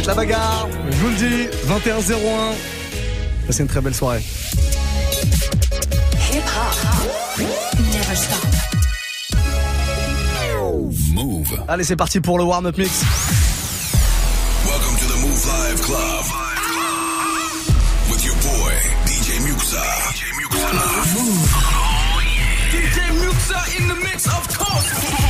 être la bagarre. Je vous le dis, 21-01. C'est une très belle soirée. Hip -hop. Never stop. Move. Allez, c'est parti pour le warm-up mix. Welcome to the Move Live Club. With your boy, DJ Muxa. DJ Muxa. Move. DJ Muxa in the mix, of course.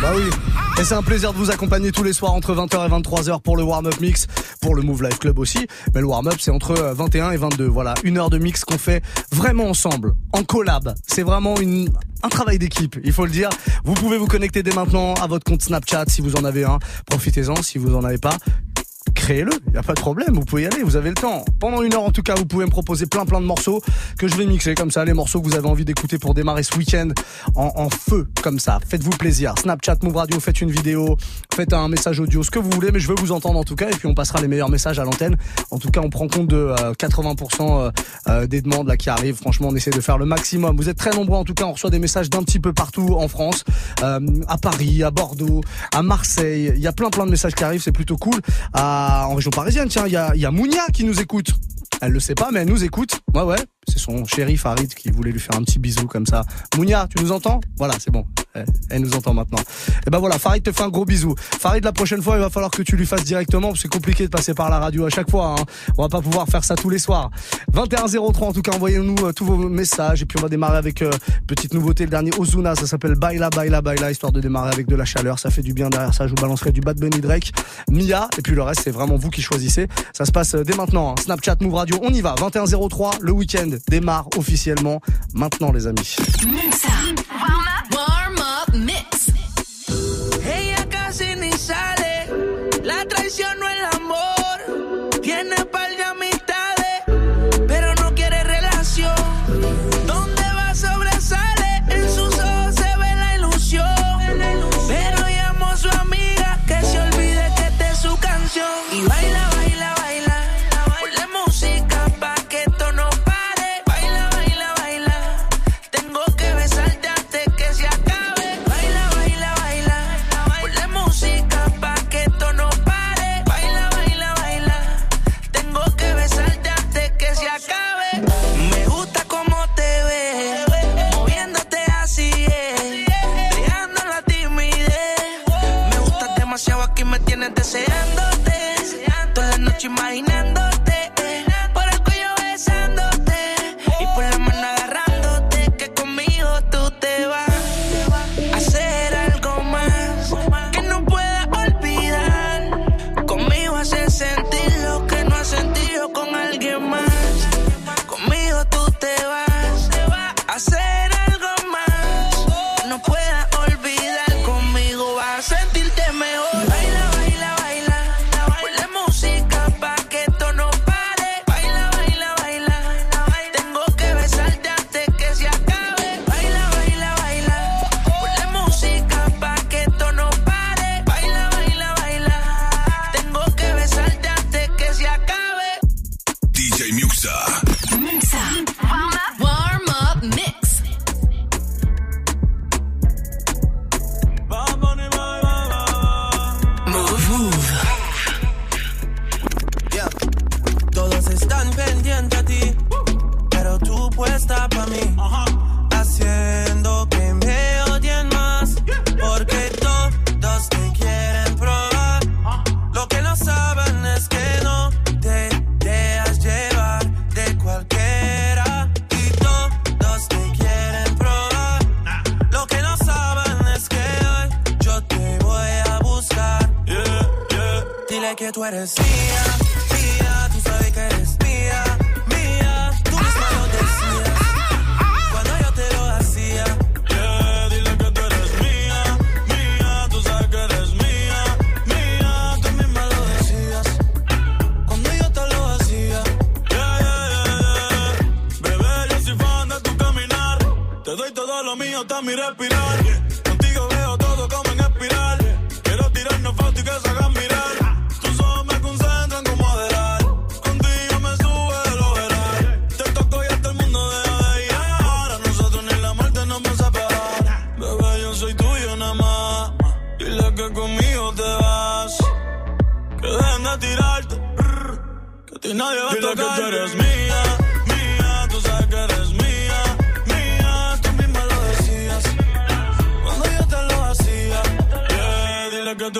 Bah oui. Et c'est un plaisir de vous accompagner tous les soirs entre 20h et 23h pour le warm-up mix, pour le Move Life Club aussi. Mais le warm-up, c'est entre 21 et 22. Voilà, une heure de mix qu'on fait vraiment ensemble, en collab. C'est vraiment une, un travail d'équipe, il faut le dire. Vous pouvez vous connecter dès maintenant à votre compte Snapchat si vous en avez un. Profitez-en si vous en avez pas créez-le, il y a pas de problème, vous pouvez y aller, vous avez le temps. Pendant une heure en tout cas, vous pouvez me proposer plein plein de morceaux que je vais mixer comme ça, les morceaux que vous avez envie d'écouter pour démarrer ce week-end en, feu comme ça. Faites-vous plaisir. Snapchat, Move Radio, faites une vidéo, faites un message audio, ce que vous voulez, mais je veux vous entendre en tout cas et puis on passera les meilleurs messages à l'antenne. En tout cas, on prend compte de 80% euh, euh, des demandes là qui arrivent. Franchement, on essaie de faire le maximum. Vous êtes très nombreux en tout cas, on reçoit des messages d'un petit peu partout en France, euh, à Paris, à Bordeaux, à Marseille. Il y a plein plein de messages qui arrivent, c'est plutôt cool. En région parisienne, tiens, il y a, Mounia qui nous écoute. Elle le sait pas, mais elle nous écoute. Ouais, ouais. C'est son chéri Farid qui voulait lui faire un petit bisou comme ça. Mounia, tu nous entends? Voilà, c'est bon. Elle nous entend maintenant. Et ben voilà, Farid te fait un gros bisou. Farid, la prochaine fois, il va falloir que tu lui fasses directement, parce que c'est compliqué de passer par la radio à chaque fois. Hein. On va pas pouvoir faire ça tous les soirs. 2103, en tout cas, envoyez-nous euh, tous vos messages. Et puis on va démarrer avec euh, petite nouveauté, le dernier Ozuna, ça s'appelle Baila, Baila, Baila, histoire de démarrer avec de la chaleur. Ça fait du bien derrière ça. Je vous balancerai du Bad Bunny Drake, Mia, et puis le reste, c'est vraiment vous qui choisissez. Ça se passe euh, dès maintenant. Hein. Snapchat, Move Radio, on y va. 2103, le week-end démarre officiellement maintenant, les amis. La traición no es la venga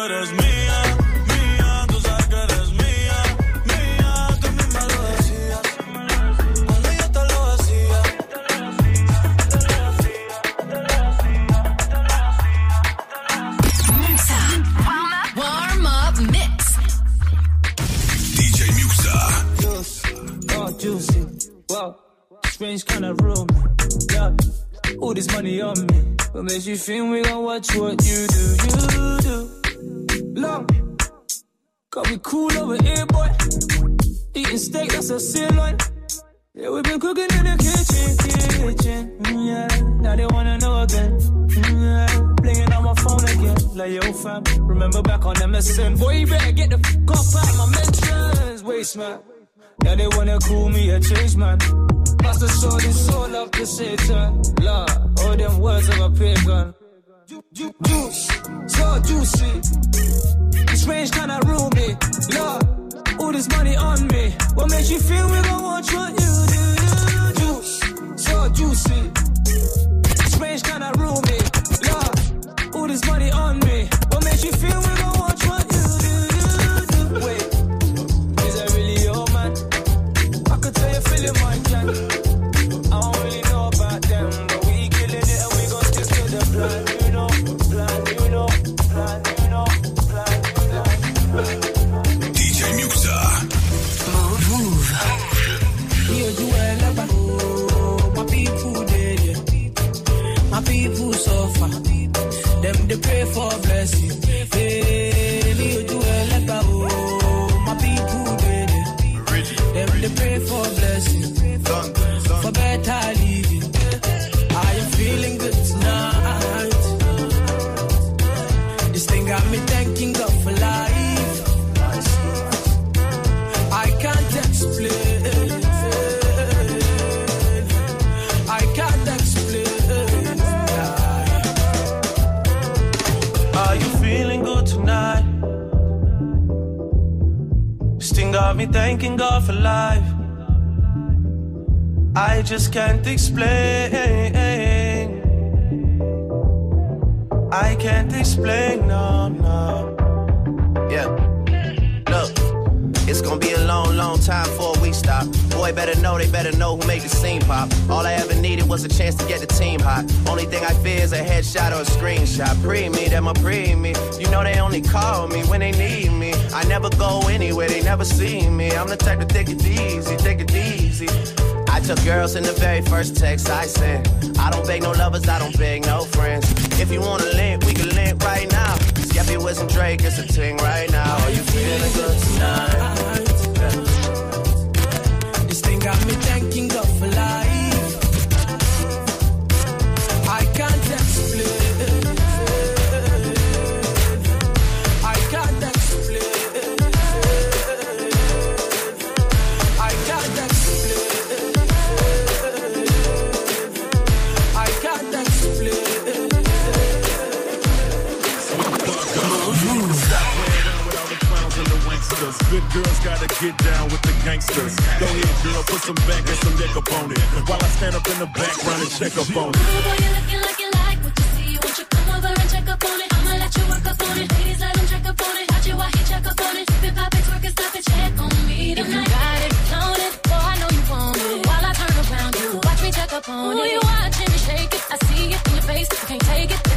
dile que tú explain. I can't explain, no, no. Yeah. Look, it's gonna be a long, long time before we stop. Boy, better know, they better know who made the scene pop. All I ever needed was a chance to get the team hot. Only thing I fear is a headshot or a screenshot. Pre me, them a pre me. You know they only call me when they need me. I never go anywhere, they never see me. I'm the type to take it easy, take it easy. I took girls in the very first text I sent. I don't beg no lovers, I don't beg no friends. If you wanna link, we can link right now. Skeppy with some Drake, it's a ting right now. Are you feeling good tonight? This thing got me girls gotta get down with the gangsters. Go ahead, girl, put some back and some neck up on it. While I stand up in the background and check up on it. Ooh, boy, you looking like you like what you see. Won't you come over and check up on it? I'ma let you work up on it. Ladies, let him check up on it. Watch it while he check up on it. Tip it, pop it, twerk it, stop it, check on me tonight. If you got it, count it. Boy, I know you want it. While I turn around, you watch me check up on Ooh, it. you watching me shake it. I see it in your face. You can't take it.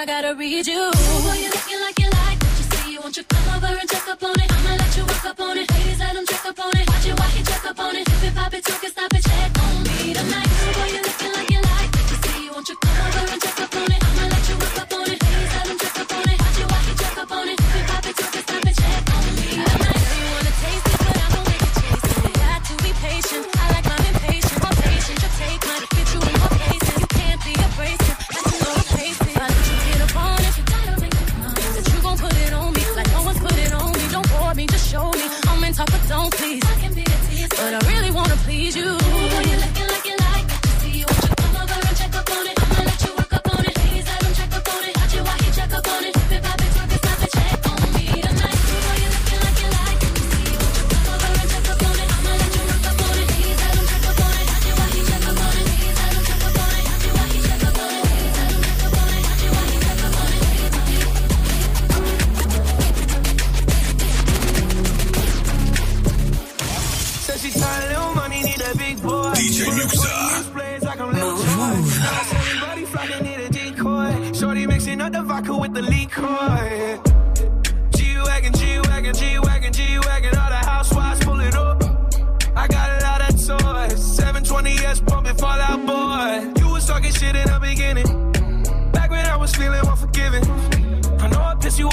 I gotta read you. Boy, you looking like you like what you see. You come over and check up on it? I'ma let you work up on it. Ladies, let him check up on it. Watch it while he check up on it. If it pop it, twerk it, stop it, check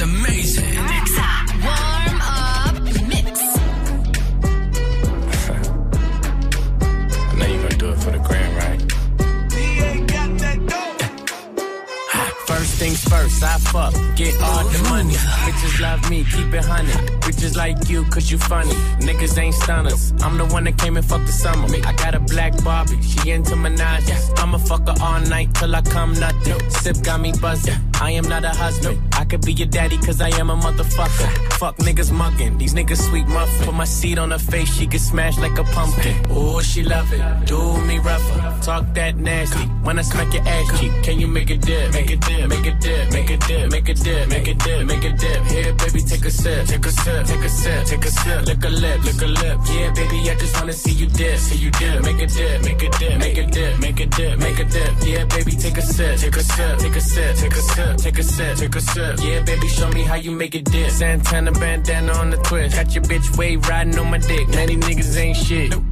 Is amazing. Warm up mix. I know you're gonna do it for the gram, right? Ah, first things first, I fuck, get all the money. Bitches love me, keep it honey. Bitches like you, cause you funny. Niggas ain't stunners. I'm the one that came and fucked the summer. I got a black Barbie, she into Minaj. I'ma fuck her all night till I come nothing. Sip got me buzzing. I am not a husband. I could be your daddy, cause I am a motherfucker. Fuck niggas mugging, these niggas sweet muffin. Put my seed on her face, she get smashed like a pumpkin. Ooh, she love it. Do me rougher. Talk that nasty. When I smack your ass cheek, can you make a dip? Make a dip, make a dip, make a dip, make a dip, make a dip, make a dip. Here, baby, take a sip, take a sip, take a sip, take a sip. Lick a lip, lick a lip. Yeah, baby, I just wanna see you dip, see you dip. Make a dip, make a dip, make a dip, make a dip, make a dip. Yeah, baby, take a sip, take a sip, take a sip, take a sip, take a sip, take a sip. Yeah, baby, show me how you make a dip. Santana bandana on the twist. Got your bitch wave riding on my dick. Many niggas ain't shit.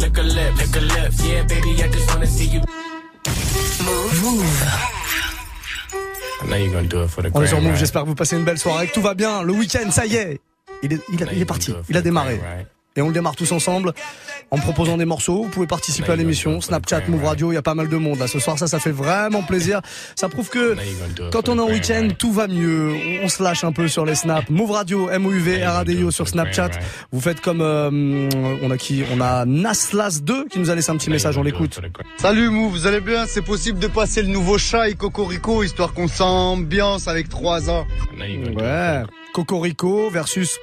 Lick a lip, lick a lip. Yeah, baby, I just wanna see you. I know you're gonna do it for the On est sur Move, j'espère que vous passez une belle soirée, que tout va bien. Le week-end, ça y est. Il est, il a- il est parti, il a démarré. Et on le démarre tous ensemble en me proposant des morceaux. Vous pouvez participer à l'émission. Snapchat, Move Radio, il y a pas mal de monde là. Ce soir, ça, ça fait vraiment plaisir. Ça prouve que quand on est en week-end, tout va mieux. On se lâche un peu sur les snaps. Move Radio, MOUV, RADIO sur Snapchat. Vous faites comme, euh, on a qui? On a Naslas2 qui nous a laissé un petit message. On l'écoute. Salut Mou, vous allez bien? C'est possible de passer le nouveau chat et Cocorico histoire qu'on s'ambiance avec 3 ans. Ouais. Cocorico versus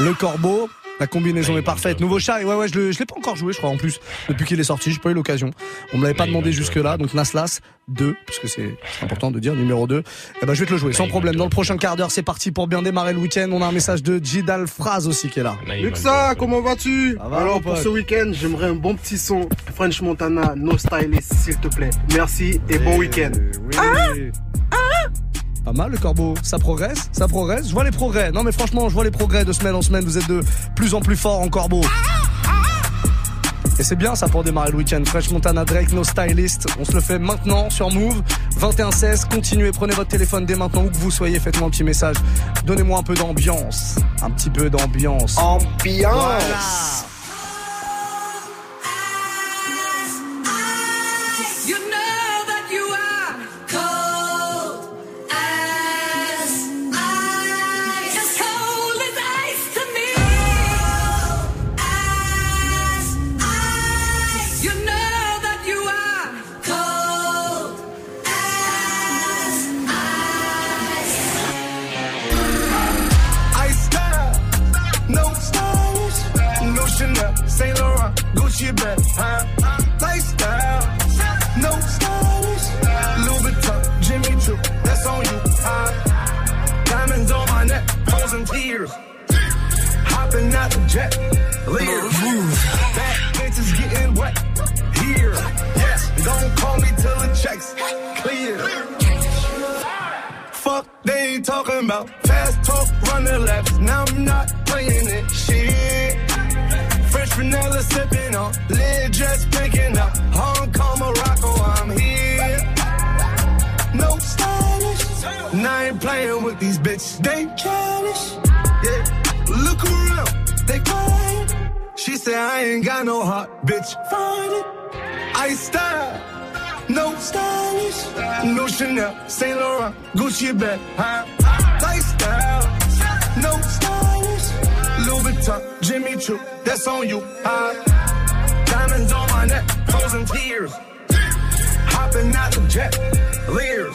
le corbeau. La combinaison est parfaite. Nouveau chat, et ouais, ouais, je, l'ai pas encore joué, je crois, en plus. Depuis qu'il est sorti, j'ai pas eu l'occasion. On me l'avait pas demandé jusque-là, donc Naslas 2, puisque c'est c'est important de dire, numéro 2. Eh ben, je vais te le jouer, sans problème. Dans le prochain quart d'heure, c'est parti pour bien démarrer le week-end. On a un message de Jidal Phrase aussi qui est là. Luxa, comment vas-tu? Va, Alors pour ce week-end, j'aimerais un bon petit son French Montana, No Stylist, s'il te plaît. Merci et bon week-end. Pas mal le corbeau, ça progresse, ça progresse. Je vois les progrès. Non mais franchement, je vois les progrès de semaine en semaine. Vous êtes de plus en plus fort en corbeau. Et c'est bien ça pour démarrer le week-end. Fresh Montana Drake, no stylist. On se le fait maintenant sur Move. 21-16. Continuez, prenez votre téléphone dès maintenant où que vous soyez. Faites-moi un petit message. Donnez-moi un peu d'ambiance. Un petit peu d'ambiance. Ambiance. Voilà. Bag, huh? Lifestyle, no stylish. Louis Vuitton, Jimmy Choo, that's on you? Diamonds on my neck, frozen tears. Hopping out the jet, leer. Bad bitches getting wet here. Yes, don't call me till the checks clear. Fuck, they ain't talking about fast talk, running laps. Now I'm not They childish. Yeah. Look around, they quiet. She said I ain't got no heart, bitch. Find it. I style, no stylish, no Chanel, Saint Laurent, Gucci bag, huh? Lifestyle, no stylish, Louis Vuitton, Jimmy Choo, that's on you? Diamonds on my neck, frozen tears, hopping out the jet, leers,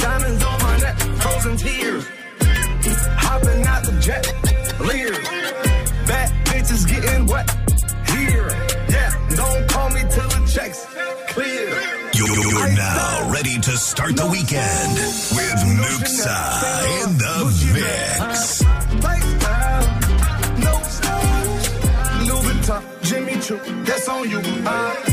Diamonds on my neck, frozen tears, hopping out the jet, leers, bad bitches getting wet here, yeah. Don't call me till the checks clear. You're now ready to start the weekend with Muxxa in the mix. Lifestyle, no stylish, Louis Vuitton, Jimmy Choo, that's on you.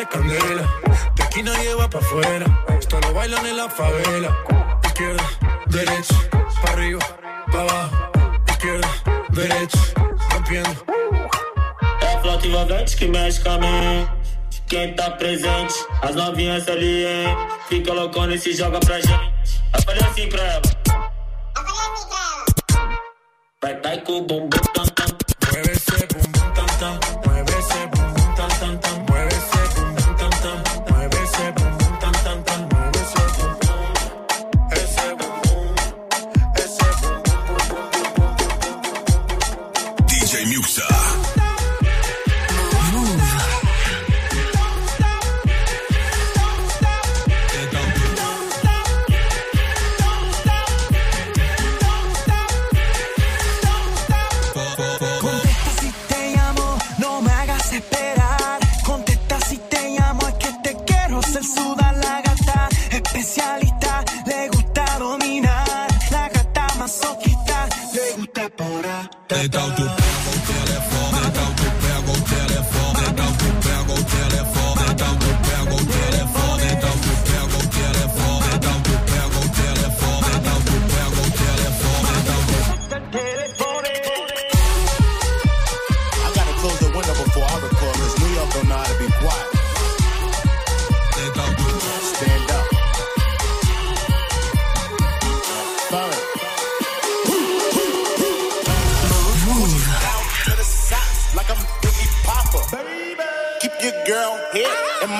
se candela. De aquí no lleva pa' afuera. Esto lo bailan en la favela. Izquierda, derecha, pa' arriba, pa' abajo. Izquierda, derecha, rompiendo. É a flota envolvente que mexe com a mãe. Quem tá presente, as novinhas ali, hein? Fica loucona e se joga pra gente. Eu falei assim pra ela. Eu falei assim pra ela. Vai, vai com o bumbum. Então tu pega o telefone, então tu pega o telefone.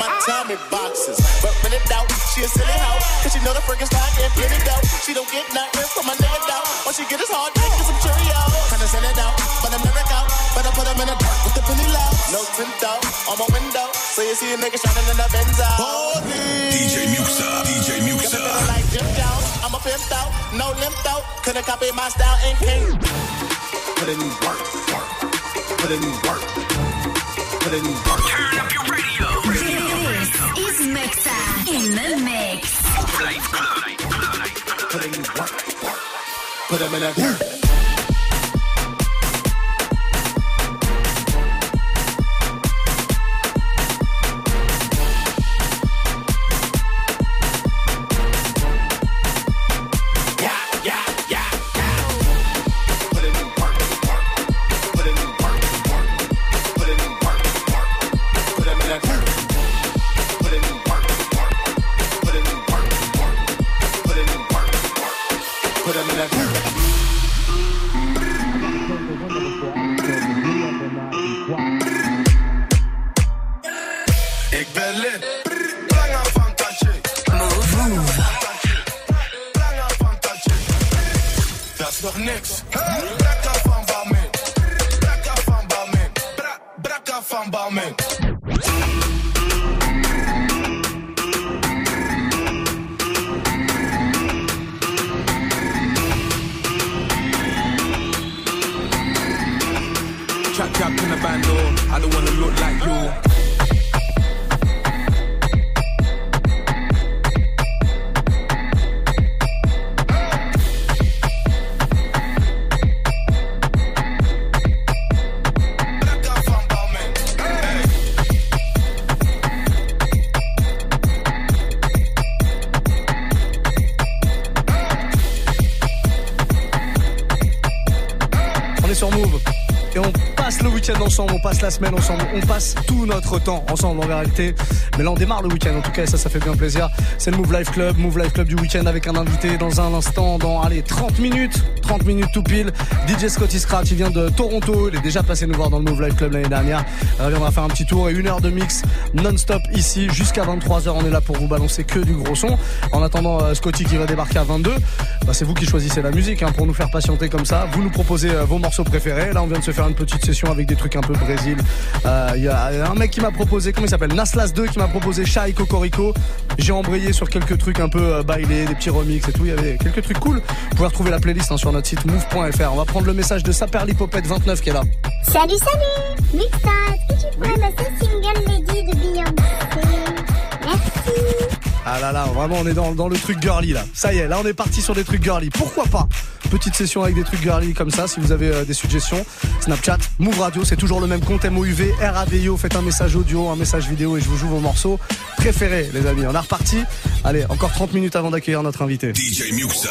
My Tommy boxes. But when it doubt, she a silly hoe. Cause she know the freaking style get plenty dough. She don't get nothing from my nigga doubt. All she get is hard dick and some Cheerios. Kinda send it out, but I'm never out. But I put them in the dark with the penny low. No tint out on my window. So you see a nigga shining in the Benz out. DJ Muxxa, DJ Muxxa. Like Jim Jones, I'm a pimp out, no limp out. Couldn't copy my style and king. Put in work, work. Put in work. Put in work. In the mix. Put them in a work. Is nog niks. Brakka van Balmin. Brakka van Balmin. Bra- Brakka van Balmin. Chap chap in the bando, I don't wanna look like you. Ensemble, on passe la semaine ensemble, on passe tout notre temps ensemble en réalité. Mais là on démarre le week-end en tout cas et ça ça fait bien plaisir. C'est le Move Life Club, Move Life Club du week-end avec un invité dans un instant, dans allez 30 minutes, 30 minutes tout pile. DJ Scotty Scratch, il vient de Toronto, il est déjà passé nous voir dans le Move Life Club l'année dernière. Il reviendra faire un petit tour et une heure de mix non-stop ici jusqu'à 23h. On est là pour vous balancer que du gros son. En attendant euh, Scotty qui va débarquer à 22, bah, c'est vous qui choisissez la musique hein, pour nous faire patienter comme ça. Vous nous proposez euh, vos morceaux préférés. Là on vient de se faire une petite session avec des trucs un peu Brésil. Euh, Il y a un mec qui m'a proposé, comment il s'appelle? Naslas 2 qui m'a proposé Shai Cocorico. J'ai embrayé sur quelques trucs un peu euh, bailés, des petits remix et tout. Il y avait quelques trucs cool. Vous pouvez retrouver la playlist hein, sur notre site move.fr. On va prendre le message de Saperlipopette 29 qui est là. Salut, salut Muxa, est-ce que tu pourrais passer Single Lady de Beyoncé Merci Ah là là, vraiment on est dans, le truc girly là. Ça y est, là on est parti sur des trucs girly. Pourquoi pas? Petite session avec des trucs girly comme ça, si vous avez euh, des suggestions. Snapchat, Move Radio, c'est toujours le même compte MOUV, RADIO, faites un message audio, un message vidéo et je vous joue vos morceaux préférés les amis. On est reparti. Allez, encore 30 minutes avant d'accueillir notre invité. DJ Muxa.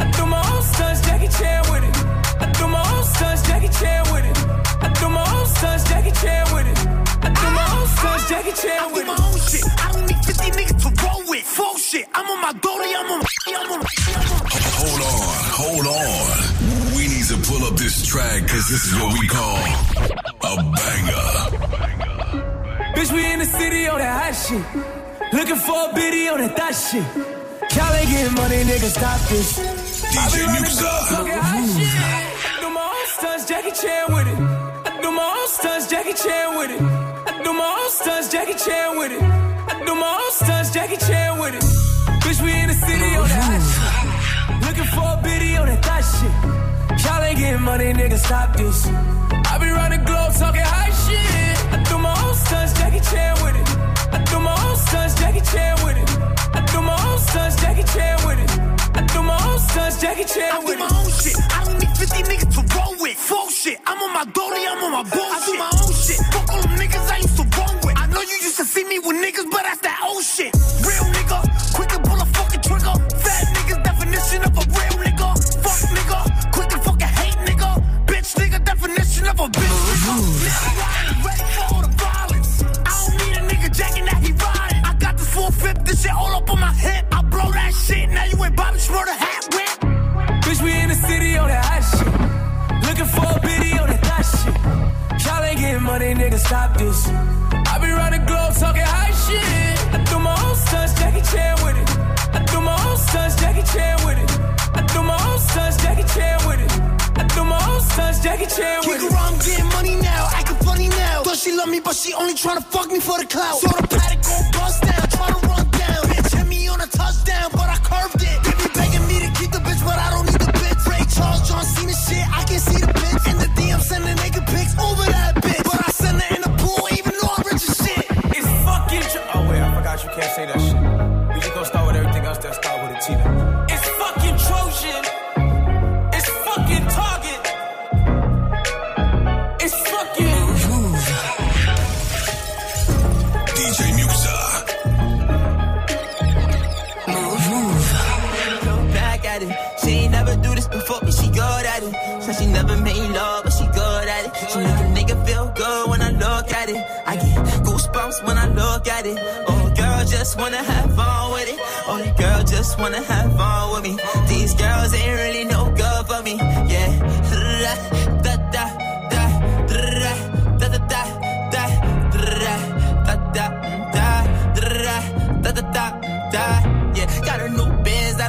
I do my own stunts, Jackie Chan with it. I do my own stunts, Jackie Chan with it. I do my own stunts, Jackie Chan with it. I do my own stunts, Jackie Chan with it. I do my own shit. I don't need 50 niggas to roll with. Full shit. I'm on my goalie. I'm on. I'm on. Hold on, hold on. We need to pull up this track because this is what we call a banger. Bitch, we in the city on that hot shit. Looking for a biddy on that thot shit. Y'all ain't getting money, nigga, stop this. DJ Muxxa. I do my own stunts, Jackie Chan with it. Do my own stunts, Jackie Chan with it. Do my own stunts, Jackie Chan with it. Do my own stunts, Jackie Chan with it. Bitch, we in the city on that hot shit. Looking for a biddy on that thot shit. Y'all ain't getting money, nigga, stop this. I be round globe talking hot shit. I do my own stunts, Jackie Chan with it. I do my own stunts, Jackie Chan with it. I do my own stunts, Jackie Chan with it. I do my own stunts, Jackie Chan I with do it. my own shit. I don't need 50 niggas to roll with. Full shit. I'm on my goalie. I'm on my bullshit. I do my own shit.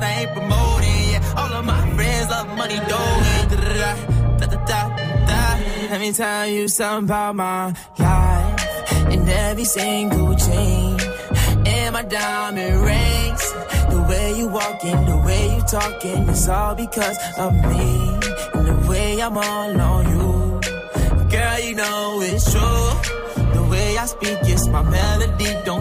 That I ain't promoting, yeah. All of my friends love money, da. Let me tell you something about my life. And every single chain, and my diamond rings. The way you walking, the way you talking, it's all because of me. And the way I'm all on you. Girl, you know it's true. The way I speak, it's my melody. Don't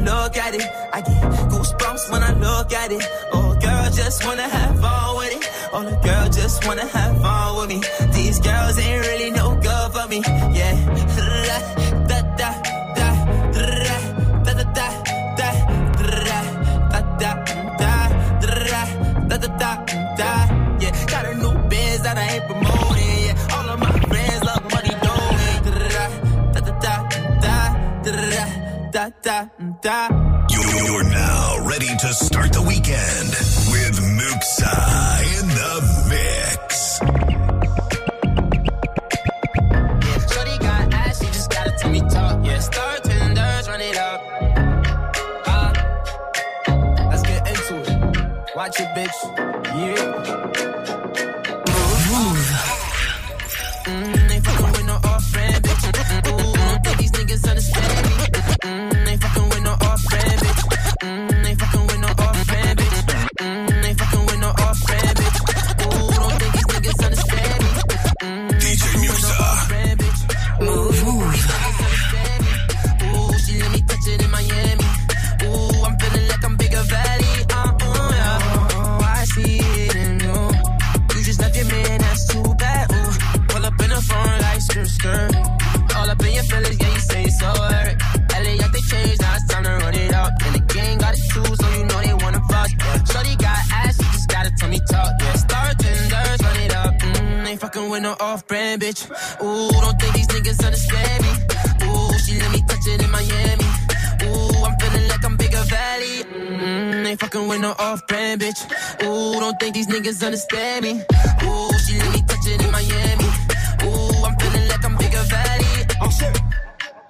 at it. I get goosebumps when I look at it. Oh, girl, just wanna have fun with it. Oh, the girl just wanna have fun with me. These girls ain't really no good for me. Yeah, da da da da da da da da da da da da da da da da yeah got a new biz that I ain't promoting da da da. You're now ready to start the weekend with Muxxa in the mix. Jody got ass, she just gotta tell me talk. Yeah, tenders, run it up. Let's get into it. Watch it, bitch. Understand me. Ooh, she let me touch it in Miami. Ooh, I'm feeling like I'm bigger valley. Oh shit.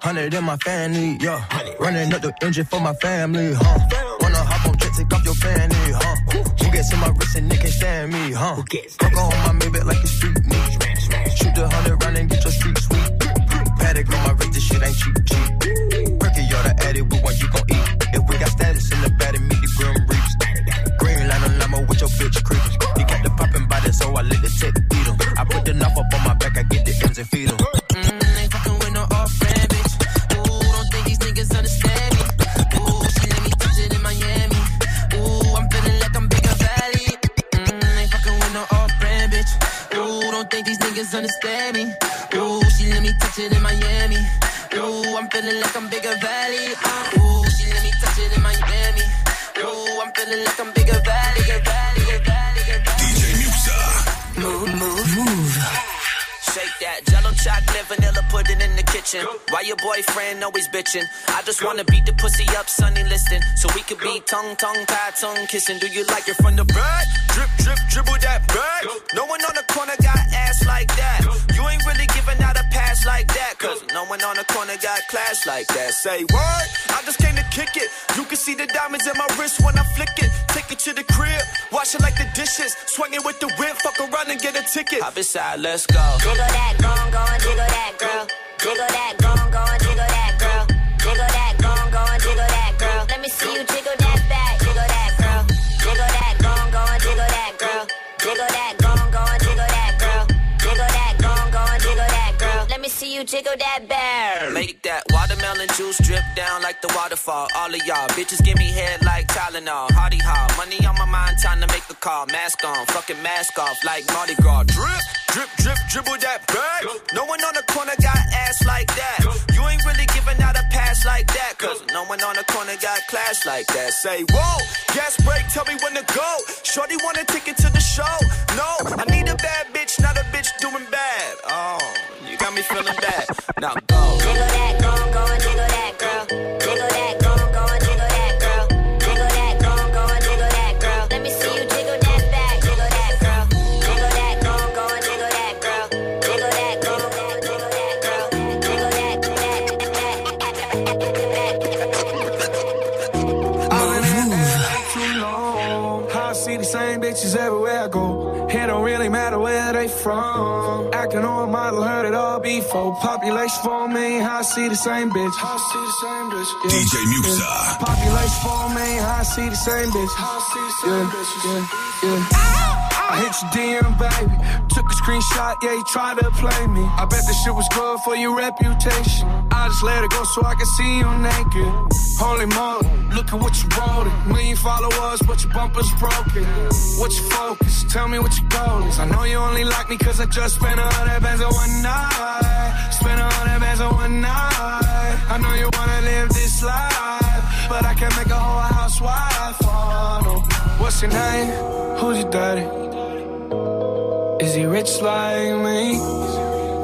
Hundred in my family, yeah. Running up the engine for my family, huh? Wanna hop on jet, take off your fanny, huh? Who gets in my wrist and they can't stand me, huh? Fuck on my Maybach like it's street kitchen. Why your boyfriend always bitching? I just wanna beat the pussy up, sunny listing. So we could be tongue, tongue, tie, tongue kissing. Do you like it from the back? Drip, drip, dribble that back. No one on the corner got ass like that. You ain't really giving out a pass like that. Cause no one on the corner got class like that. Say what? I just came to kick it. You can see the diamonds in my wrist when I flick it. Take it to the crib, wash it like the dishes. Swing it with the whip, fuck around and get a ticket. Hop inside, let's go. Jiggle that, go on, go on, jiggle that, girl. Jiggle that, go jiggle that bear. Make that watermelon juice drip down like the waterfall. All of y'all bitches give me head like Tylenol. Hardy ha, money on my mind, time to make a call. Mask on, fucking mask off like Mardi Gras. Drip, drip, drip, dribble that bag. No one on the corner got ass like that. You ain't really giving out a pass like that. Cause no one on the corner got class like that. Say, whoa, gas break, tell me when to go. Shorty want a ticket to the show. No, I need a bad bitch, not a doing bad. Oh, you got me feeling bad. Now go. Jiggle that, go go they from. Acting on a model, heard it all before. Population four million, I see the same bitch. I see the same bitch. Yeah. DJ Muxxa. Yeah. Population million, I see the same bitch. I see the same bitch. Yeah, yeah. I hit your DM, baby. Took a screenshot, yeah, you tried to play me. I bet this shit was good for your reputation. I just let it go so I can see you naked. Holy moly, look at what you wrote. Million followers, but your bumper's broken. What's your focus? Tell me what your goal is. I know you only like me cause I just spent a hundred bands on one night. Spent a hundred bands on one night. I know you wanna live this life, but I can't make a whole housewife. Oh, no. What's your name? Who's your daddy? Is he rich like me?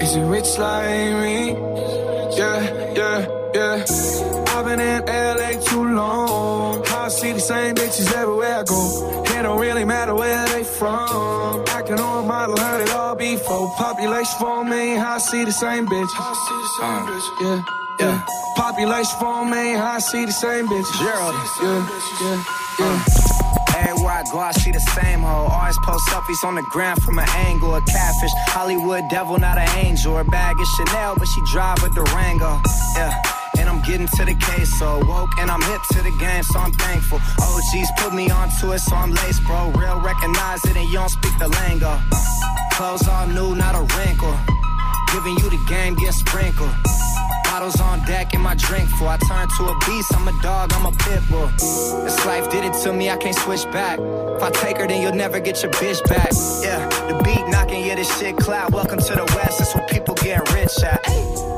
Is he rich like me? Yeah, yeah, yeah. Been in LA too long. I see the same bitches everywhere I go. It don't really matter where they from. Acting on a model, heard it all before. Population four million, I see the same bitch. I see the same uh, bitch. Yeah, yeah. Population four million, I see the same bitch. Gerald. Yeah, yeah, yeah. Everywhere uh. I go, I see the same hoe. Always post selfies on the ground from an angle. A catfish, Hollywood devil, not an angel. Her bag is Chanel, but she drive a Durango. Yeah. I'm getting to the case, so woke and I'm hip to the game, so I'm thankful. OGs put me onto it, so I'm laced, bro. Real recognize it, and you don't speak the lingo. Clothes all new, not a wrinkle. Giving you the game, get sprinkled. Bottles on deck and my drink full. I turn to a beast, I'm a dog, I'm a pit bull. This life did it to me, I can't switch back. If I take her, then you'll never get your bitch back. Yeah, the beat knocking, yeah, this shit cloud. Welcome to the West, that's where people get rich at. I've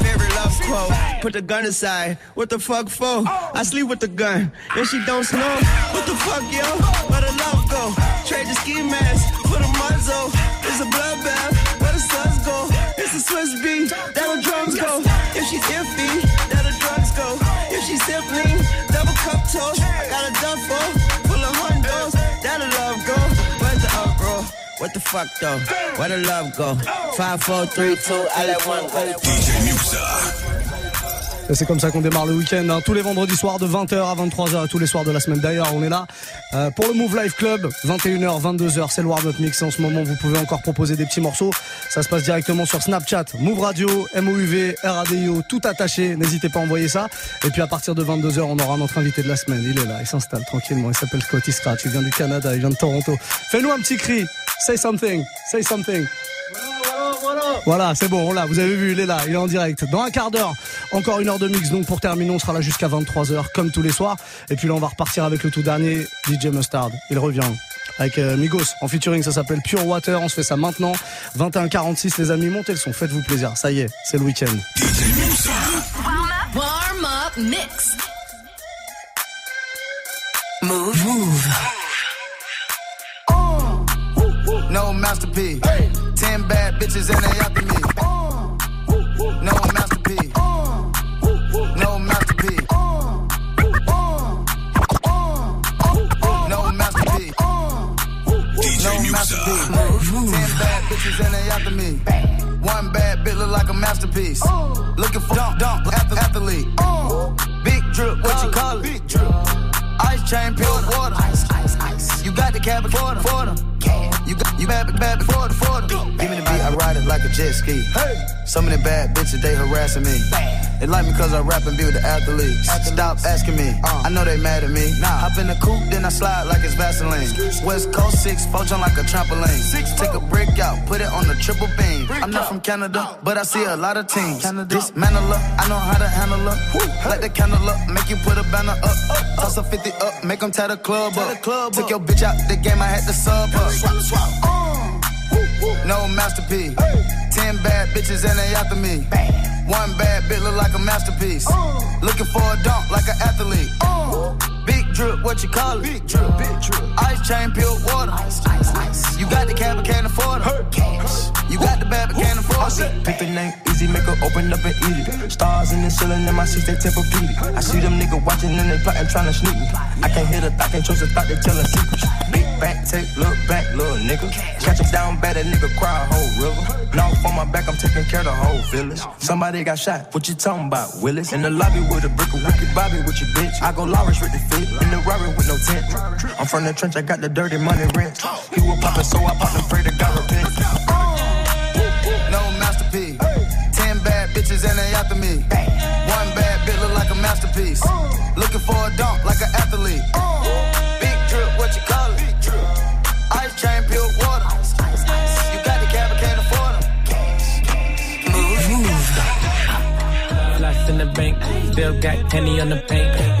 favorite love quote. Put the gun aside. What the fuck for? I sleep with the gun. And she don't snow. What the fuck, yo? Where the love go? Trade the ski mask for the muzzle. It's a bloodbath. Where the suns go? It's a Swiss beat. That where drums go. If she's iffy, that the drugs go. If she's simply double cup toast. I got a duffel What the fuck though? Where the love go? Five, four, three, two, I let one go. DJ Muxxa. C'est comme ça qu'on démarre le week-end, hein. tous les vendredis soirs de 20h à 23h, tous les soirs de la semaine d'ailleurs, on est là euh, pour le Move Live Club, 21h, 22h, c'est le warm-up mix. En ce moment, vous pouvez encore proposer des petits morceaux. Ça se passe directement sur Snapchat, Move Radio, MOUV, RADIO, tout attaché. N'hésitez pas à envoyer ça. Et puis à partir de 22h, on aura notre invité de la semaine. Il est là, il s'installe tranquillement. Il s'appelle Scotty Scratch. Il vient du Canada, il vient de Toronto. Fais-nous un petit cri. Say something. Say something. Voilà, c'est bon, on l'a, vous avez vu, il est là, il est en direct. Dans un quart d'heure, encore une heure de mix, donc pour terminer, on sera là jusqu'à 23h, comme tous les soirs. Et puis là, on va repartir avec le tout dernier, DJ Mustard. Il revient avec euh, Migos en featuring, ça s'appelle Pure Water, on se fait ça maintenant. 21h46, les amis, montez le son, faites-vous plaisir. Ça y est, c'est le week-end. Warm up mix. Move. Move. No masterpiece. Ten bad bitches and they after me. No masterpiece. No masterpiece. No masterpiece. No masterpiece. Ten bad bitches and they after me. One bad bitch look like a masterpiece. Looking for dunk, dunk, athlete. athlete. Big drip, what you call it? Big drip. Ice chain, pure water. Ice, ice, ice. You got the cabin for them. You got you bad, bad for the for. Give me the beat, I ride it like a jet ski. Hey. Some of the bad bitches, they harassing me. They like me cause I rap and be with the athletes. Stop asking me, I know they mad at me. Hop in the coupe, then I slide like it's Vaseline. West Coast 6, four jump like a trampoline. Take a brick out, put it on the triple beam. I'm not from Canada, but I see a lot of teams. Dismantle her, I know how to handle her. Light the candle up, make you put a banner up. Toss a 50 up, make them tie the club up. Took your bitch out the game, I had to sub up. Swap, swap. Uh, uh. No masterpiece. Ten bad bitches and they after me. One bad bitch look like a masterpiece. Uh. Looking for a dunk like an athlete. Big drip, what you call it? Big drip, big drip. Ice chain, pure water. Ice, ice, ice. You got the cab, but can't afford it. Cash. You got the bad, but can't afford it. Pick the name, easy, make her open up and eat it. Stars in the ceiling, in my seats, they Tempur-Pedic. I see them niggas watching and they plotting, trying to sneak me. I can't hear the thought, can't trust the thought, they telling secrets. Big back, take, look back, little nigga. Catch him down bad, that nigga cry a whole river. Now on my back, I'm taking care of the whole village. Somebody got shot, what you talking about, Willis? In the lobby with a brick of wicked Bobby with your bitch. I go Lawrence with the fit, the Rari with no tent. I'm from the trench, I got the dirty money rent. He was poppin', so I popped and pray to God repent. No masterpiece. Ten bad bitches and they after me. One bad bitch look like a masterpiece. Looking for a dunk like an athlete. Big drip, what you call it? Ice chain, pure water. You got the cab, but can't afford them. Lost in the bank, still got penny on the paint.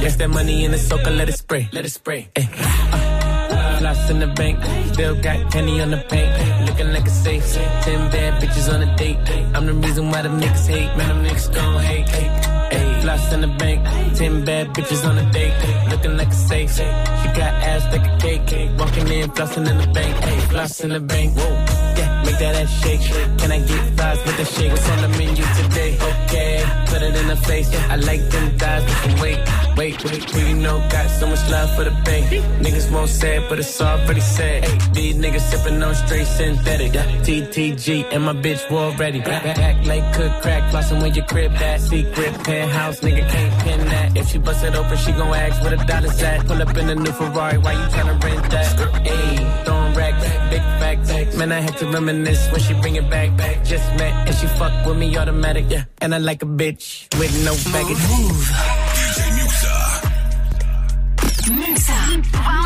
Yes, that money in the soaker, let it spray, let it spray. Ay. Uh, Lost in the bank, still got penny on the paint. Looking like a safe, ten bad bitches on a date. I'm the reason why them niggas hate, man. Them niggas gon' hate. floss in the bank. Ten bad bitches on a date, looking like a safe. She got ass like a cake, walking in, flossing in the bank. Hey, floss in the bank. Whoa, yeah, make that ass shake. Can I get fries with the shake? What's on the menu today? Okay, put it in the face. I like them thighs, but some wait, wait, wait. Who you know got so much love for the bank? Niggas won't say it, but it's already said. Hey, these niggas sipping on straight synthetic. TTG and my bitch war ready. Back like cook crack, flossing when your crib that secret penthouse. Nigga can't pin that. If she bust it open, she gon' ask where the dollars at. Pull up in a new Ferrari, why you tryna rent that? Ayy, throwing racks, big facts. Man, I had to reminisce when she bring it back. back. Just met and she fuck with me automatic. Yeah, and I like a bitch with no baggage. DJ Muxxa. Muxxa.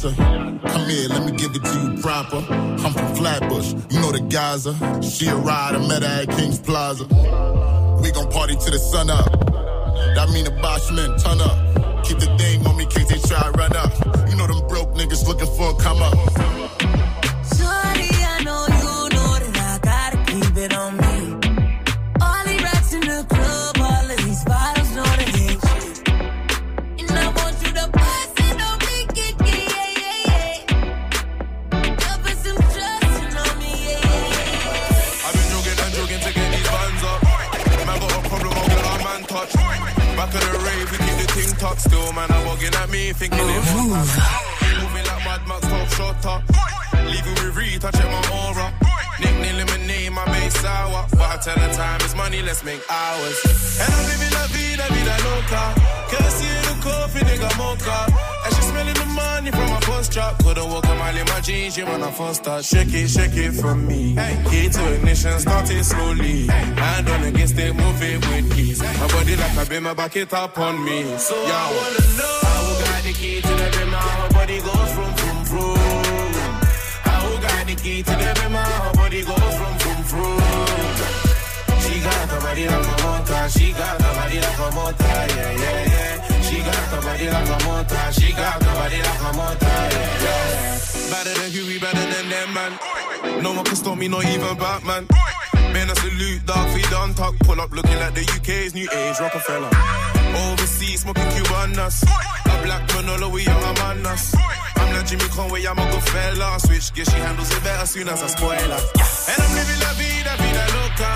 Come here, let me give it to you proper. I'm from Flatbush, you know the Gaza. She a rider, met her at King's Plaza. We gon' party till the sun up. That mean the Boschman, turn up. Keep the thing on me, case they try to run up. You know them broke niggas looking for a come up. Loca. Can't see the coffee, nigga mocha. And she smelling the money from my first drop. Couldn't walk a mile in my jeans, yeah, when I first start. Shake it, shake it from me. Key to ignition, start it slowly. Hand on against it, move it with ease. My body like a beamer, back it up on me. So Yo. I wanna know how got the key to the beamer, how my body goes from vroom vroom. How who got the key to the beamer, how my body goes she got the like a motor, yeah, yeah, yeah. She got the body like a she got the like a motor, yeah, yeah. Better than Huey, better than them, man. No one can stop me, not even Batman. Man, a salute, dog, done tuck. Pull up looking like the UK's new age Rockefeller. Overseas, smoking Cubanas. A black Manolo, we young among us. I'm not Jimmy Conway, I'm a good fella. Switch, guess she handles it better soon as I spoil her. And I'm living la vida, vida loca.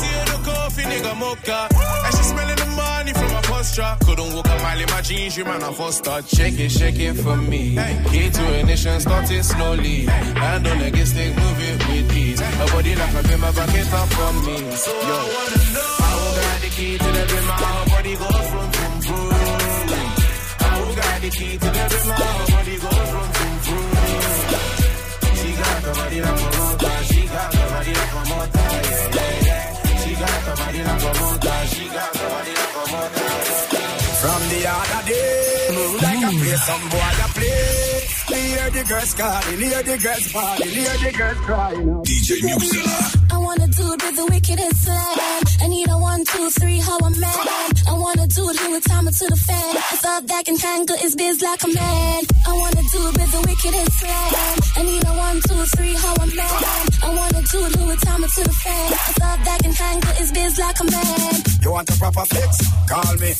See her the coffee, nigga mocha. And she smelling the money from my posture. Couldn't walk a mile in my jeans, you man, I first start. Shake it, shake it for me. Key to ignition, start it slowly. Hand on the gas, stick, move it with ease. Her body like a bimmer, back it up on me. So Yo. I wanna know how got the key to the bimmer, her body goes the key to the body goes from. She got the body like a motor, she got the body like a motor, yeah, yeah. She got the body like a motor, she got the body like a motor. From the other day, like I play some boy play. Hear the girls calling, hear the girls falling, hear the girls crying. DJ Muxxa. I wanna do it with the wickedest slam. I need a one, two, three, how I'm mad. I wanna do it here with time to the fan. I thought that can tangle his biz like a man. I wanna do it with the wickedest slam. I need a one, two, three, how I'm mad. I wanna do it here with time to the fan. I thought that can tangle his biz like a man. You want a proper fix? Call me.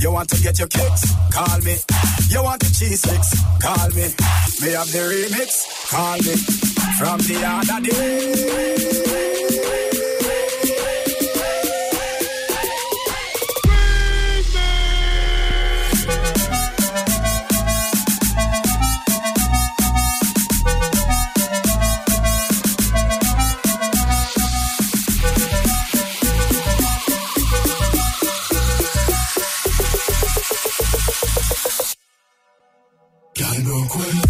You want to get your kicks? Call me. You want the cheese fix? Call me. May have the remix? Call me. From the other day. Gotta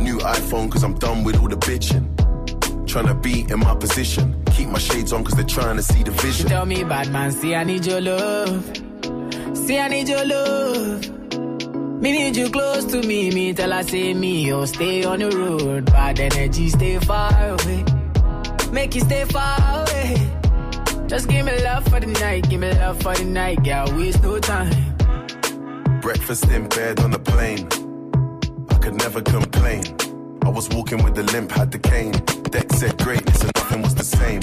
New iPhone, cause I'm done with all the bitching. Tryna be in my position. Keep my shades on, cause they're trying to see the She vision. tell me, bad man, see I need your love. See I need your love. Me need you close to me. Me tell her say me, oh stay on the road. Bad energy, stay far away. Make you stay far away. Just give me love for the night, give me love for the night, girl. Waste no time. Breakfast in bed on the plane. I could never complain. I was walking with the limp, had the cane. Deck said greatness and nothing was the same.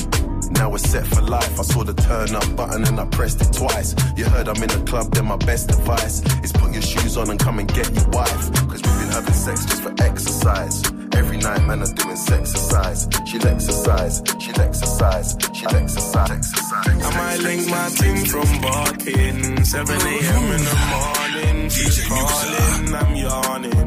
Now we're set for life. I saw the turn up button and I pressed it twice. You heard I'm in the club, then my best advice is put your shoes on and come and get your wife. Cause we've been having sex just for exercise. Every night, man, I'm doing exercise. She'll exercise, she'll exercise, she'll exercise, exercise. I might link my team from barking. 7 a.m. in the morning. She's calling, I'm yawning.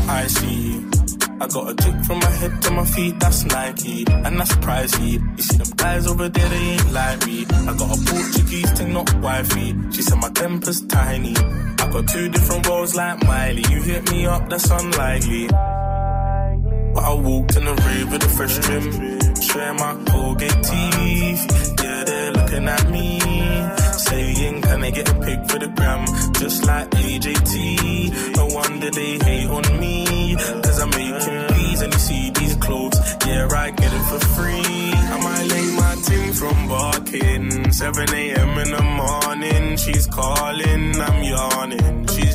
I'm icy. I got a tick from my head to my feet, that's Nike, and that's pricey. You see them guys over there, they ain't like me. I got a Portuguese thing, not wifey. She said my temper's tiny. I got two different roles like Miley. You hit me up, that's unlikely. But I walked in the rave with a fresh trim, showing my Colgate teeth. Yeah, they're looking at me, saying, Can I get a pic for the gram? Just like AJT. No wonder they hate on me, cause I'm making these and you see these clothes. Yeah, I get it for free. I might link my team from barking. 7 a.m. in the morning, she's calling, I'm yawning. She's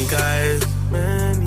Many guys,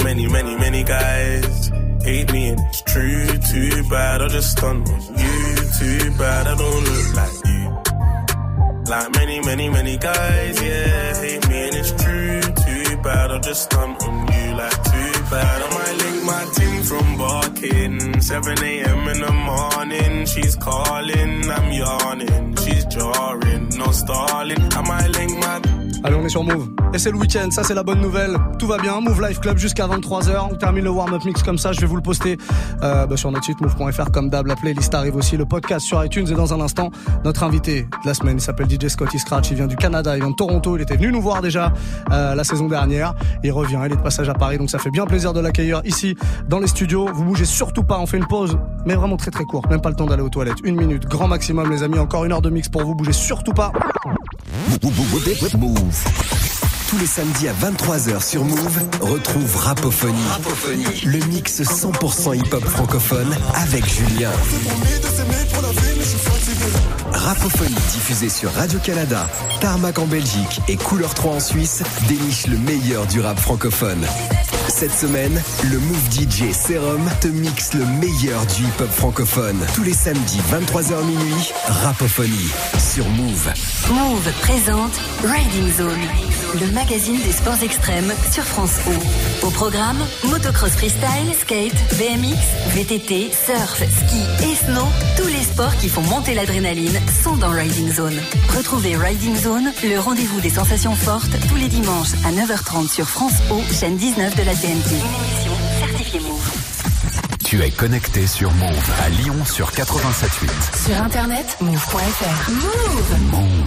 many, many, many guys hate me and it's true. Too bad I just stunt on you. Too bad I don't look like you. Like many, many, many guys, yeah, hate me and it's true. Too bad, I'll just stunt on you like too bad. I might link my team from barking. 7 a.m. in the morning, she's calling, I'm yawning. She's jarring, no stalling. I might link my Allez, on est sur Move. Et c'est le week-end, ça c'est la bonne nouvelle. Tout va bien, Move Life Club jusqu'à 23h. On termine le warm-up mix comme ça, je vais vous le poster euh, bah, sur notre site move.fr comme d'hab. La playlist arrive aussi, le podcast sur iTunes. Et dans un instant, notre invité de la semaine, il s'appelle DJ Scotty Scratch. Il vient du Canada, il vient de Toronto. Il était venu nous voir déjà euh, la saison dernière. Il revient, il est de passage à Paris, donc ça fait bien plaisir de l'accueillir ici dans les studios. Vous bougez surtout pas, on fait une pause, mais vraiment très très courte. Même pas le temps d'aller aux toilettes. Une minute, grand maximum les amis. Encore une heure de mix pour vous. Bougez surtout pas. Move. Tous les samedis à 23h sur Move, retrouve Rapophonie. Le mix 100% hip-hop francophone avec Julien. Rapophonie diffusée sur Radio-Canada, Tarmac en Belgique et Couleur 3 en Suisse déniche le meilleur du rap francophone. Cette semaine, le Move DJ Serum te mixe le meilleur du hip-hop francophone. Tous les samedis 23h minuit, Rapophonie sur Move. Move présente Riding Zone, le magazine des sports extrêmes sur France O. Au programme, motocross freestyle, skate, BMX, VTT, surf, ski et snow, tous les sports qui font monter l'adrénaline sont dans Riding Zone. Retrouvez Riding Zone, le rendez-vous des sensations fortes, tous les dimanches à 9h30 sur France O, chaîne 19 de la TNT. Une émission certifiée Move. Tu es connecté sur Move à Lyon sur 87.8. Sur internet, move.fr. Move Move.